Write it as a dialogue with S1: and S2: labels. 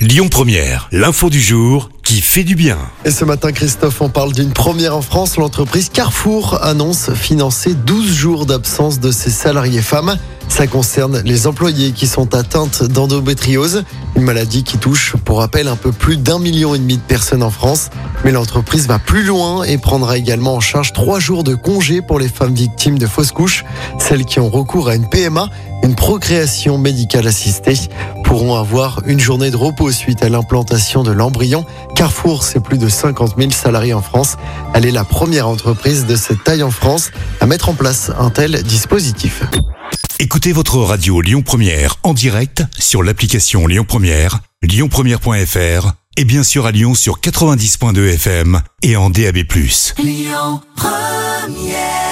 S1: Lyon Première, l'info du jour qui fait du bien.
S2: Et ce matin, Christophe, on parle d'une première en France. L'entreprise Carrefour annonce financer 12 jours d'absence de ses salariés femmes. Ça concerne les employés qui sont atteintes d'endométriose, une maladie qui touche, pour rappel, un peu plus d'un million et demi de personnes en France. Mais l'entreprise va plus loin et prendra également en charge trois jours de congé pour les femmes victimes de fausses couches, celles qui ont recours à une PMA, une procréation médicale assistée, pourront avoir une journée de repos suite à l'implantation de l'embryon. Carrefour, c'est plus de 50 000 salariés en France. Elle est la première entreprise de cette taille en France à mettre en place un tel dispositif.
S1: Écoutez votre radio Lyon Première en direct sur l'application Lyon Première, lyonpremière.fr et bien sûr à Lyon sur 90.2 FM et en DAB+.
S3: Lyon Première